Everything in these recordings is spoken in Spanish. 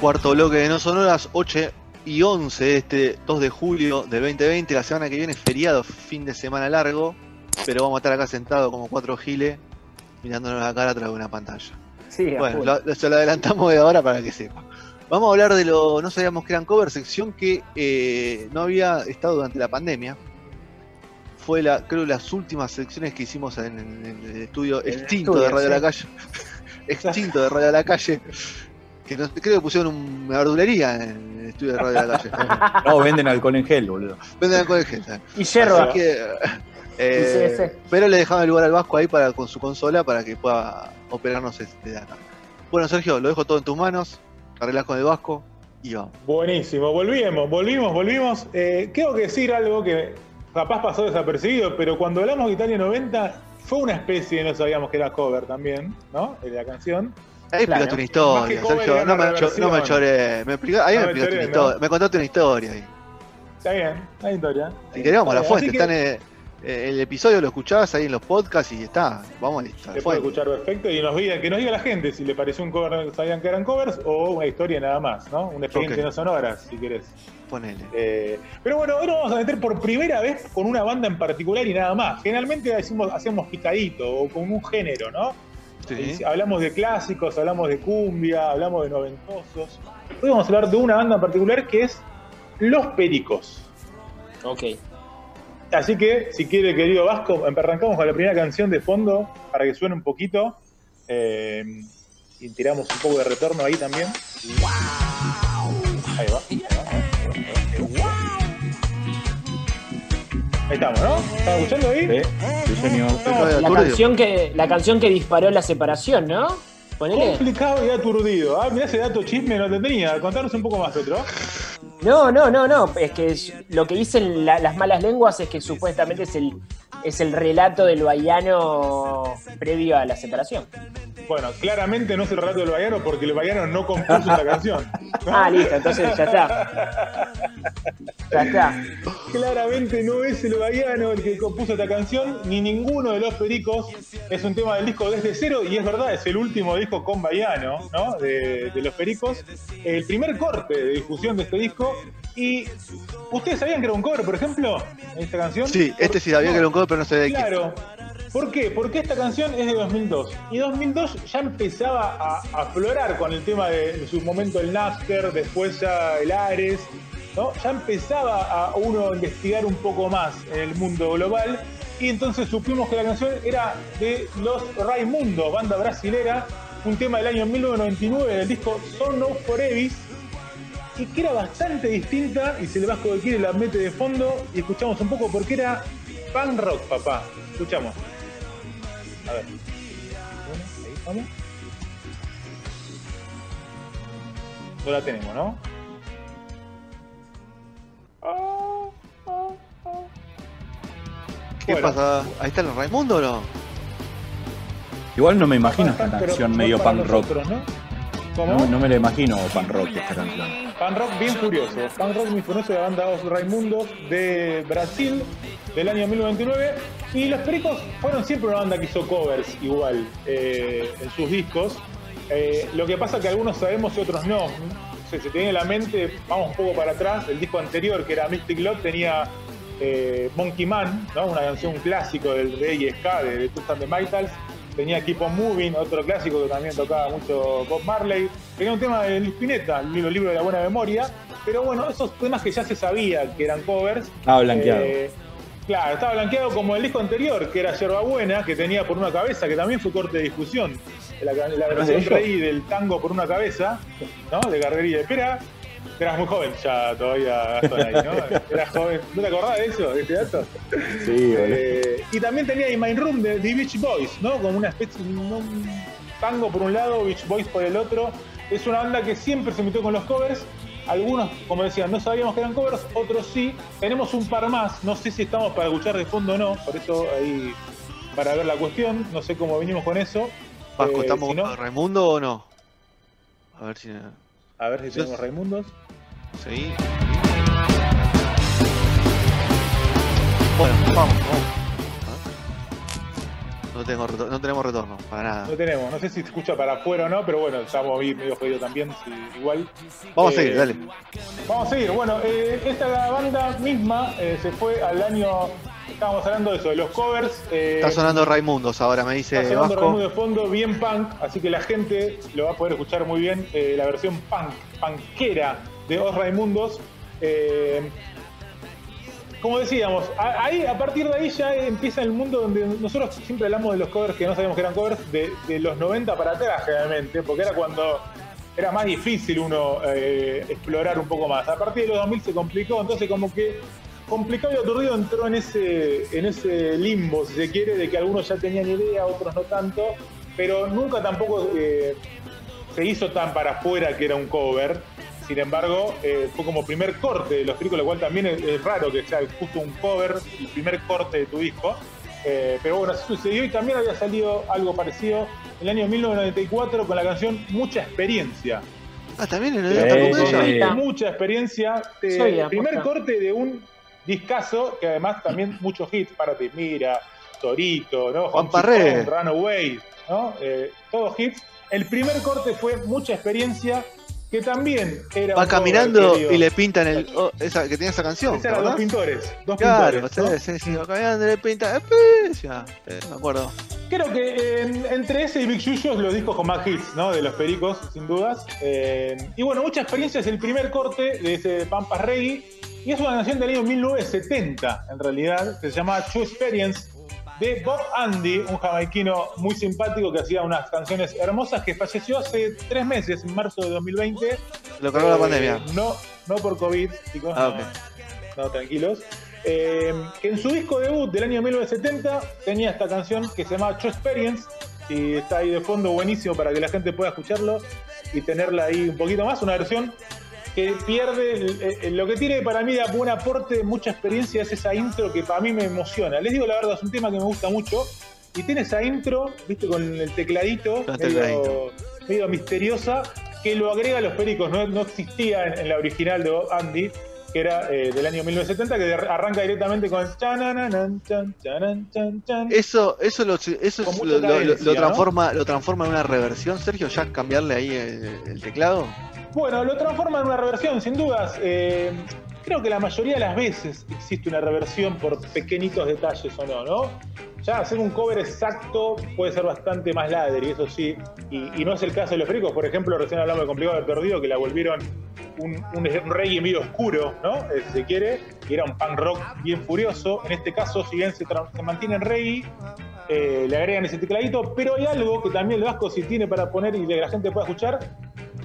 Cuarto bloque de No Sonoras, 8 y 11 de este 2 de julio del 2020. La semana que viene es feriado, fin de semana largo, pero vamos a estar acá sentados como cuatro giles mirándonos la cara a través de una pantalla. Sí, Bueno, full. lo, se lo adelantamos de ahora para que sepa. Vamos a hablar de lo, no sabíamos que eran cover, sección que eh, no había estado durante la pandemia. Fue la, creo las últimas secciones que hicimos en, en- en el estudio En el extinto estudio, de Radio sí. La Calle. extinto de Radio La Calle. Que creo que pusieron un- una verdulería en el estudio de Radio La Calle. No, venden alcohol en gel, boludo. Venden alcohol en gel, ¿sabes? Y yerba. Así que, eh, Y CS. pero le dejaban el lugar al Vasco ahí para con su consola para que pueda operarnos desde acá. Bueno, Sergio, lo dejo todo en tus manos. Arreglás con el Vasco y vamos. Buenísimo, volvimos, volvimos, volvimos. Eh, tengo que decir algo que capaz pasó desapercibido, pero cuando hablamos de Italia 90 fue una especie, no sabíamos que era cover también, ¿no? De la canción. Ahí Claro. explicaste una historia, Sergio. No me, una cho- no me choré. Me explica- ahí No me me explicaste choré, una historia. ¿no? Me contaste una historia ahí. Está bien, la historia. Vamos a la fuente. Están en- eh, el episodio lo escuchabas ahí en los podcasts y está. Vamos a la Se puede escuchar perfecto y nos diga, que nos diga la gente si le pareció un cover, sabían que eran covers o una historia nada más, ¿no? Una experiencia no sonora, si querés. Ponele. Eh, pero bueno, hoy nos vamos a meter por primera vez con una banda en particular y nada más. Generalmente hacemos, hacemos picadito o con un género, ¿no? Sí. Hablamos de clásicos, hablamos de cumbia, hablamos de noventosos. Hoy vamos a hablar de una banda en particular que es Los Pericos. Ok. Así que, si quiere, querido Vasco, arrancamos con la primera canción de fondo para que suene un poquito. eh, y tiramos un poco de retorno ahí también. Ahí va. Ahí va. Ahí estamos, ¿no? ¿Estás escuchando ahí? Sí, sí, señor. Estoy La canción, que, la canción que disparó la separación, ¿no? Ponele. Complicado y aturdido. Ah, mirá ese dato chisme, no te tenía. Contanos un poco más, otro. No, no, no, no. Es que es- lo que dicen la- las malas lenguas es que supuestamente es el, es el relato del Baiano previo a la separación. Bueno, claramente no es el relato del Bayano porque el Bayano no compuso esta canción. ¿no? Ah, listo, entonces ya está. Ya está. Claramente no es el Bayano el que compuso esta canción, ni ninguno de los pericos. Es un tema del disco desde cero, y es verdad, es el último disco con Bayano, ¿no? De, de los pericos. El primer corte de difusión de este disco. Y. ¿Ustedes sabían que era un cover, por ejemplo? Esta canción. Sí, este sí sabía No, que era un cover, pero no sé de. Claro. ¿Por qué? Porque esta canción es de 2002. Y 2002 ya empezaba a a aflorar con el tema de, de su momento el Napster, después ya el Ares. Ya empezaba a uno a investigar un poco más en el mundo global. Y entonces supimos que la canción era de los Raimundo, banda brasilera. Un tema del año 1999 del disco Son of Forevis. Y que era bastante distinta. Y si el Vasco que quiere la mete de fondo. Y escuchamos un poco porque era punk rock, papá. Escuchamos. A ver. Ahí estamos. No la tenemos, ¿no? ¿Qué Bueno. pasa? ¿Ahí está el Raimundo o no? Igual no me imagino esta canción medio punk rock. ¿no? ¿Cómo? No, no me la imagino punk rock esta canción. Punk rock bien furioso. Punk rock muy furioso de la banda Os Raimundos de Brasil del año 1999. Y los Pericos fueron siempre una banda que hizo covers igual eh, en sus discos. Eh, lo que pasa que algunos sabemos y otros no. Se, se tenía en la mente, vamos un poco para atrás, el disco anterior que era Mystic Lot tenía eh, Monkey Man, ¿no? una canción clásico del reggae ska de, de Twisted and the Mitals. Tenía Keep on Moving, otro clásico que también tocaba mucho Bob Marley. Tenía un tema de Luis Pineta, el libro, libro de la buena memoria. Pero bueno, esos temas que ya se sabía que eran covers. Estaba blanqueado. eh, claro, estaba blanqueado como el disco anterior, que era Yerba Buena, que tenía por una cabeza, que también fue corte de discusión. La, la ellos? rey del tango por una cabeza, ¿no? De Garrería. Espera, eras muy joven ya todavía, Gastón, ahí, ¿no? Eras joven. ¿No te acordás de eso, de este dato? Sí. Eh, y también tenía In My Room de The Beach Boys, ¿no? Como una especie, un tango por un lado, Beach Boys por el otro. es una banda que siempre se metió con los covers. Algunos, como decía, no sabíamos que eran covers, otros sí. Tenemos un par más, no sé si estamos para escuchar de fondo o no, por eso ahí para ver la cuestión, no sé cómo venimos con eso. Vasco, Eh, ¿estamos si no, Raimundo o no? A ver si. a ver si Yo- tenemos Raimundos. Sí. Bueno, vamos, vamos. Ah. No, tengo no tenemos retorno, para nada. No tenemos, no sé si se escucha para afuera o no, pero bueno, estamos ahí medio jodidos también, sí, igual. Vamos a Eh, seguir, dale. Vamos a seguir. Bueno, eh, esta banda misma eh, se fue al año. Estábamos hablando de eso, de los covers. eh, Está sonando Raimundos ahora, me dice está sonando Vasco. Raimundo de fondo, bien punk, así que la gente lo va a poder escuchar muy bien. eh, la versión punk, punkera de Os Raimundos. Eh, como decíamos, a- ahí a partir de ahí ya empieza el mundo donde nosotros siempre hablamos de los covers que no sabíamos que eran covers de, de los 90 para atrás generalmente, porque era cuando era más difícil uno eh, explorar un poco más. A partir de los 2000 se complicó, entonces como que complicado y aturdido entró en ese, en ese limbo, si se quiere, de que algunos ya tenían idea, otros no tanto, pero nunca tampoco eh, se hizo tan para afuera que era un cover. Sin embargo, eh, fue como primer corte de los discos, lo cual también es, es raro que sea justo un cover, el primer corte de tu disco. Eh, pero bueno, así sucedió y también había salido algo parecido en el año 1994 con la canción Mucha Experiencia. Ah, también en el sí. Mucha experiencia. eh, primer corte de un discazo que además también muchos hits para Te Mira, Torito, ¿no? Juan Parré. Runaway, ¿no? Eh, todos hits. El primer corte fue mucha experiencia que también era Va caminando y le pintan el. oh, esa, que tiene esa canción. Esa ¿te era dos pintores, dos Claro, pintores. sí, ¿no? sí, sí, va caminando y le pintan. especia. Eh, me acuerdo. Creo que eh, entre ese y Big Yuyos los discos con más hits, ¿no? De los pericos, sin dudas. Eh, y bueno, mucha experiencia es el primer corte de ese Pampas Reggae. Y es una canción del año 1970, en realidad, que se llama True Experience, de Bob Andy, un jamaiquino muy simpático que hacía unas canciones hermosas, que falleció hace tres meses, en marzo de 2020. Lo cargó la Eh, pandemia. No, no por COVID, chicos. Ah, no. ok. No, tranquilos. Eh, que en su disco debut del año 1970 tenía esta canción que se llama True Experience. Y está ahí de fondo buenísimo para que la gente pueda escucharlo y tenerla ahí un poquito más. Una versión que pierde. lo que tiene para mí de buen aporte, mucha experiencia, es esa intro que para mí me emociona. Les digo la verdad, es un tema que me gusta mucho. Y tiene esa intro, viste, con el tecladito, medio, misteriosa, que lo agrega a los pericos. No, no existía en, en la original de Andy, que era eh, del año 1970, que arranca directamente con. Eso, eso, lo, eso es- lo, transforma, lo transforma en una reversión, Sergio, ya cambiarle ahí el, el teclado. Bueno, lo transforma en una reversión, sin dudas. Eh, creo que la mayoría de las veces existe una reversión por pequeñitos detalles o no, ¿no? Ya hacer un cover exacto puede ser bastante más ladri, eso sí, y, y no es el caso de los fricos. Por ejemplo, recién hablamos de Complicado de Perdido, que la volvieron un, un reggae medio oscuro, ¿no? Eh, si se quiere, y era un punk rock bien furioso. En este caso, si bien se, mantiene en reggae, eh, le agregan ese tecladito, pero hay algo que también el Vasco si tiene para poner y que la gente pueda escuchar.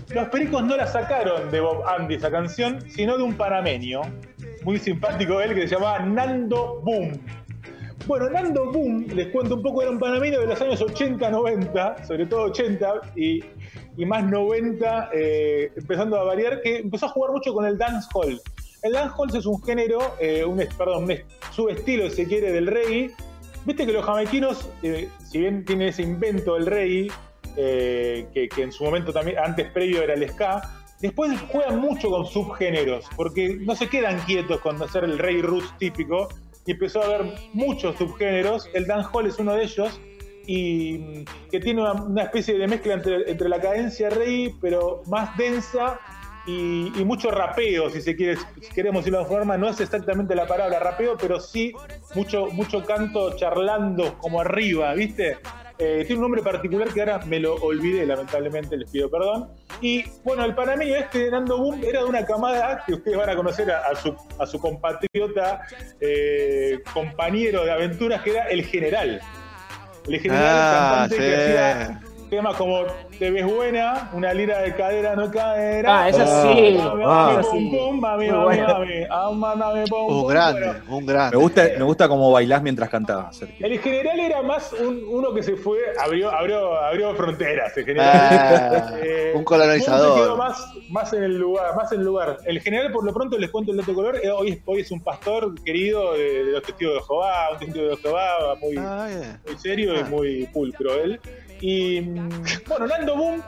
Los pericos no la sacaron de Bob Andy esa canción, sino de un panameño, muy simpático él, que se llamaba Nando Boom. Bueno, Nando Boom, les cuento un poco, era un panameño de los años 80, 90, sobre todo 80 y, más 90, eh, empezando a variar, que empezó a jugar mucho con el dancehall. El dancehall es un género, eh, un, perdón, un subestilo, si quiere, del reggae. Viste que los jamaiquinos, eh, si bien tienen ese invento del reggae, que, que en su momento también, antes previo era el ska, después juegan mucho con subgéneros, porque no se quedan quietos con hacer el reggae roots típico, y empezó a haber muchos subgéneros, el dancehall es uno de ellos, y mm, que tiene una, especie de mezcla entre, entre la cadencia reggae, pero más densa, y, y mucho rapeo, si se quiere, si queremos decirlo de forma, no es exactamente la palabra rapeo, pero sí mucho, mucho canto charlando como arriba, ¿viste? Eh, tiene un nombre particular que ahora me lo olvidé, lamentablemente, les pido perdón. Y bueno, el panameño este, Nando Boom, era de una camada que ustedes van a conocer a, a su, a su compatriota, eh, compañero de aventuras, que era el general. El general Ah, cantante sí. que hacía temas como te ves buena, una lira de cadera no cadera. Ah, esa sí. Ah, Un pum. grande, un grande. Me gusta, me gusta cómo bailás mientras Sergio. el general era más un- uno que se fue, abrió, abrió, abrió fronteras, el general. Ah, Eh, un se quedó colonizador. más, más en el lugar, más en el lugar. El general, por lo pronto, les cuento el dato color. eh, hoy, es- hoy es un pastor querido de, de los testigos de Jehová, un testigo de Jehová muy, Ah, bien. muy serio y Ah. muy pulcro él. Y bueno, Nando Boom,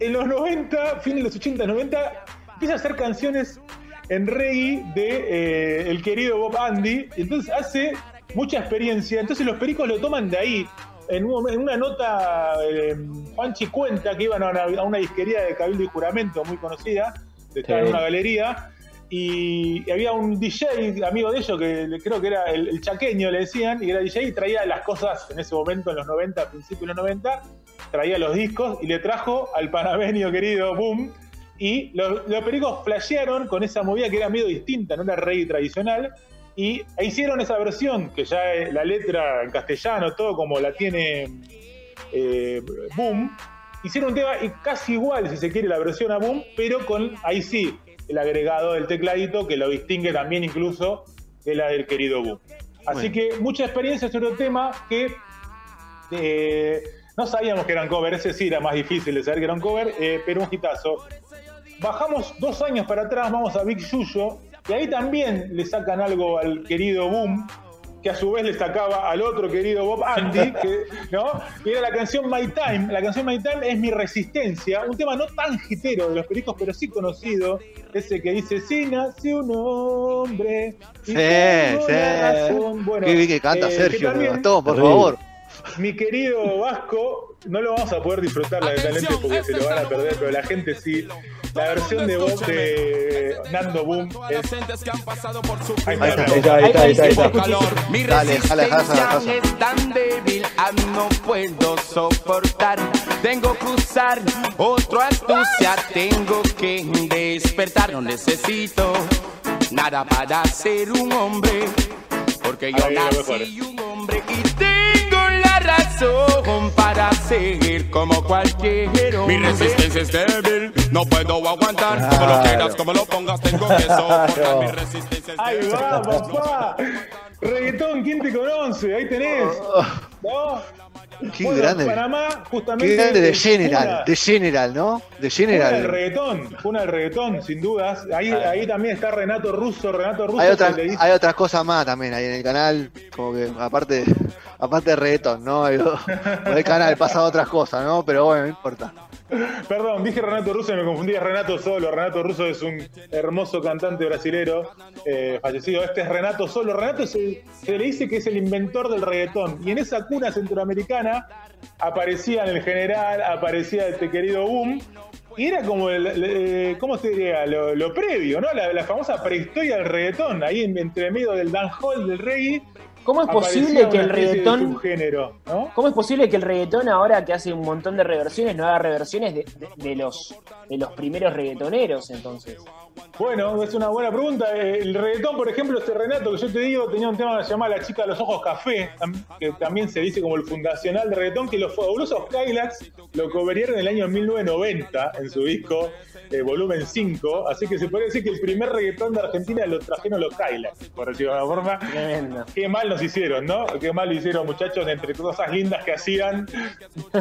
en los 90, fines de los 80, 90, empieza a hacer canciones en reggae de eh, el querido Bob Andy. Y entonces hace mucha experiencia. Entonces los pericos lo toman de ahí. En, un en una nota, eh, Juanchi cuenta que iban a una, a una disquería de Cabildo y Juramento muy conocida, estaba en Sí. una galería, y había un DJ amigo de ellos que creo que era el, chaqueño, le decían, y era DJ y traía las cosas en ese momento, en los 90, a principios de los 90, traía los discos y le trajo al panameño querido Boom. Y los, los pericos flashearon con esa movida que era medio distinta, no era reggae tradicional. Y hicieron esa versión, que ya es la letra en castellano, todo como la tiene eh, Boom. Hicieron un tema casi igual, si se quiere, la versión a Boom, pero con, ahí sí, el agregado del tecladito que lo distingue también incluso de la del querido Boom. Así Bueno. que mucha experiencia sobre el tema que eh, no sabíamos que eran cover, ese sí era más difícil de saber que eran cover, eh, pero un hitazo. Bajamos dos años para atrás, vamos a Big Yuyo, y ahí también le sacan algo al querido Boom, que a su vez le sacaba al otro querido Bob Andy, que, ¿no? Y era la canción My Time. La canción My Time es mi resistencia, un tema no tan hitero de los pericos, pero sí conocido, ese que dice, si nace un hombre. y Sí, sí. la razón". Bueno, Qué bien que canta eh, que Sergio, también- Gastón, por favor. Mi querido Vasco, no lo vamos a poder disfrutar lamentablemente porque se lo van a perder, pero la gente sí. La versión de voz de Nando Boom es. Ahí está. Ahí está, ahí está, ahí está. Ahí está. Mi resistencia es tan débil, ah, no puedo soportar. Tengo que usar otro astucia, tengo que despertar. No necesito nada para ser un hombre, porque yo nací un hombre y tengo para seguir como cualquier hombre. Mi resistencia es débil, no puedo aguantar. Como lo Claro. quieras, como lo pongas, tengo que soportar. Claro. Mi resistencia es Ahí débil. va, papá. Reggaetón, ¿quién te conoce? Ahí tenés. ¿No? Qué Bueno, grande. Panamá, justamente. Qué grande de General, una- de General, ¿no? De Una del General. reggaetón, una del reggaetón, sin dudas. Ahí, ahí también está Renato Russo. Renato Russo Hay, otra, hay otras cosas más también ahí en el canal, como que aparte, aparte de reggaetón, ¿no? Por el canal pasan otras cosas, ¿no? Pero bueno, no importa. Perdón, dije Renato Russo y me confundí. Es Renato Solo. Renato Russo es un hermoso cantante brasilero eh, fallecido. Este es Renato Solo. Renato es el- se le dice que es el inventor del reggaetón. Y en esa cuna centroamericana aparecía en el general, aparecía este querido Boom. Y era como el, el- eh, ¿cómo se diría? Lo, lo previo, ¿no? La, la famosa prehistoria del reggaetón, ahí en- entre medio del dancehall, del reggae. ¿Cómo es posible que el reggaetón subgénero, ¿no? ¿Cómo es posible que el reggaetón ahora que hace un montón de reversiones no haga reversiones de, de- de los de los primeros reggaetoneros entonces? Bueno, es una buena pregunta. Eh, El reggaetón, por ejemplo, este Renato que yo te digo, tenía un tema que se llama La chica de los ojos café, que también se dice como el fundacional de reggaetón, que los fabulosos Kylax lo coveraron en el año 1990 en su disco eh, volumen 5, así que se puede decir que el primer reggaetón de Argentina lo trajeron los Kylax, por decirlo de alguna forma. Tremendo. Qué mal nos hicieron, ¿no? Qué mal lo hicieron, muchachos, entre cosas lindas que hacían. eh,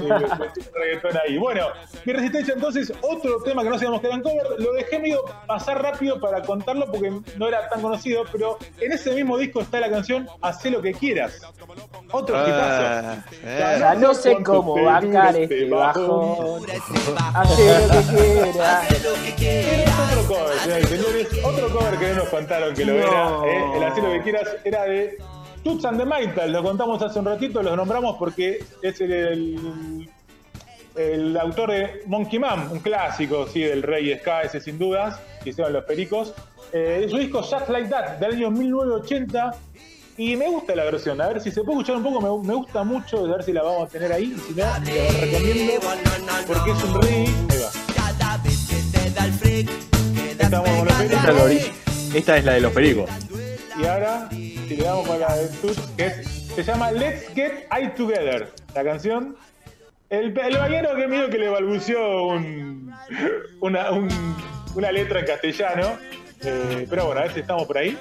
reggaetón ahí. Bueno, mi resistencia, entonces, otro tema que no sabíamos que eran cover, lo dejé medio pasar rápido para contarlo porque no era tan conocido, pero en ese mismo disco está la canción Hacé lo que quieras. Otro hitazo. Ah, eh. Ya no sé cómo bajar este bajo. Hace lo que quiera. Es otro cover, señores. Otro cover que no nos contaron que lo No. era. ¿eh? El Hacé lo que quieras era de Toots and the Maytals. Lo contamos hace un ratito, los nombramos porque es el, el, el autor de Monkey Man, un clásico sí, del Rey Ska, ese sin dudas, que hicieron los pericos. Eh, su disco Just Like That, del año 1980. Y me gusta la versión, a ver si se puede escuchar un poco, me, me gusta mucho, a ver si la vamos a tener ahí, si no, la recomiendo, porque es un reggae, ahí va. Estamos con los pericos. esta es la de los pericos. Y ahora, si le damos la de Toots, que se llama Let's Get I Together. La canción El, el vaquero que medio que le balbuceó un- una, un- una letra en castellano. Eh, pero bueno, a ver si estamos por ahí.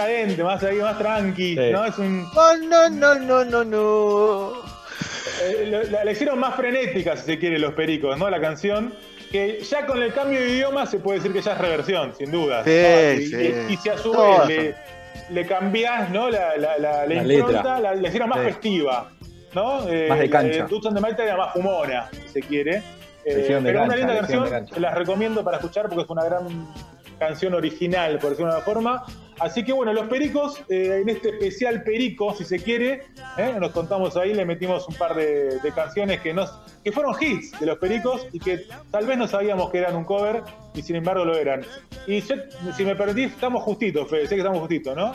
Más cadente, más ahí, más tranqui, Sí. ¿no? Es un, Oh, no, no, no, no, no. eh, lo- la, la hicieron más frenética, si se quiere, los pericos, ¿no? La canción. Que ya con el cambio de idioma se puede decir que ya es reversión, sin duda. Sí, ¿no? Y, sí. y- y si a su vez le, le cambiás ¿no? la, la, la, la La impronta, letra. la, la hicieron más Sí. festiva. ¿no? Eh, Más de cancha. On the Mighty era más fumona, si se quiere. Eh, de pero una linda canción, de las recomiendo para escuchar porque es una gran canción original, por decirlo de una forma. Así que bueno, los pericos, eh, en este especial perico, si se quiere, ¿eh? nos contamos ahí, le metimos un par de, de canciones que, nos, que fueron hits de los pericos y que tal vez no sabíamos que eran un cover y sin embargo lo eran. Y yo, si me permitís, estamos justitos, Fede, sé que estamos justitos, ¿no?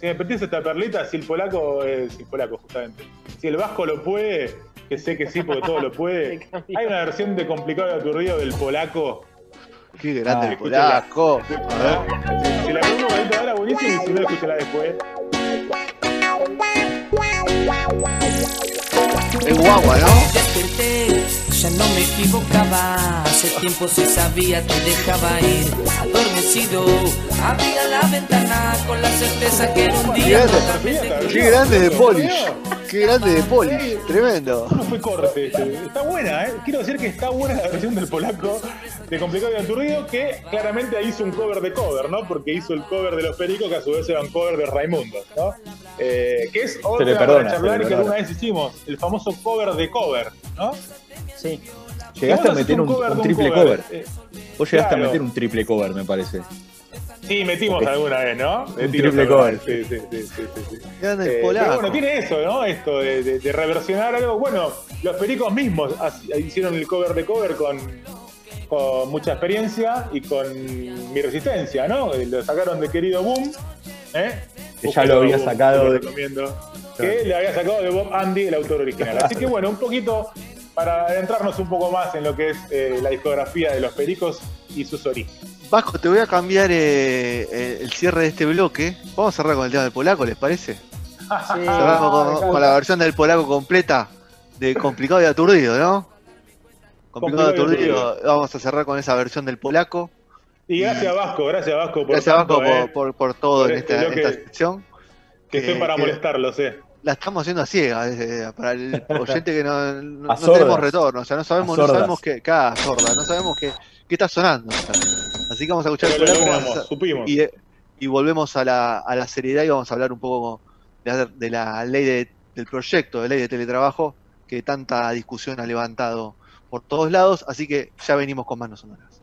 Si me permitís esta perlita, si el polaco es el polaco, justamente. Si el vasco lo puede, que sé que sí, porque todo lo puede. Hay una versión de complicado y aturdido del polaco. Qué grande Ah, el polaco. A ver. Si, la pongo ahorita ahora, buenísimo, y si no, escúchala después. Es guagua, ¿no? Ya no me equivocaba. Hace tiempo se sabía, te dejaba ir. Adormecido, abría la ventana con la certeza que era un Qué día. grande, otra vez de qué grande de Polish. Qué grande de Polish. Tremendo. No fue corte. este. Está buena, ¿eh? Quiero decir que está buena la versión del polaco de Complicado y Aturdido, que claramente hizo un cover de cover, ¿no? Porque hizo el cover de los pericos, que a su vez era un cover de Raimundo, ¿no? Eh, que es tema perdona, para charlar que alguna vez hicimos, el famoso cover de cover, ¿no? Sí. Llegaste a meter un, cover un de triple cover. eh, Vos llegaste claro. a meter un triple cover, me parece. Sí, metimos alguna vez, ¿no? Un triple alguna cover. Sí, sí, sí, sí, sí, Eh, pero bueno, tiene eso, ¿no? Esto de, de- de reversionar algo. Bueno, los pericos mismos hicieron el cover de cover con, con mucha experiencia y con mi resistencia, ¿no? Eh, Lo sacaron de querido Boom. ¿eh? Que ya lo había Boom, sacado lo de-. Que le había sacado de Bob Andy, el autor original. Así que bueno, un poquito para adentrarnos un poco más en lo que es eh, la discografía de los pericos y sus orígenes. Vasco, te voy a cambiar eh, eh, el cierre de este bloque. Vamos a cerrar con el tema del polaco, ¿les parece? Sí. Cerramos con, con la versión del polaco completa de complicado y aturdido, ¿no? Complicado y Complicado y aturdido. Vamos a cerrar con esa versión del polaco. Y gracias Vasco, gracias Vasco por Gracias, tanto, Vasco, eh, por, por- por todo por en este esta, esta sección. que que- estoy para que- molestarlos, eh. La estamos haciendo a ciegas, eh, para el oyente que no, no- tenemos retorno, o sea, no sabemos, no sabemos qué, cada sorda, no sabemos qué, qué está sonando. o sea. Así que vamos a escuchar Pero el y, y volvemos a la, a la seriedad y vamos a hablar un poco de, de la ley de- del proyecto de ley de teletrabajo que tanta discusión ha levantado por todos lados, así que ya venimos con manos sonoras.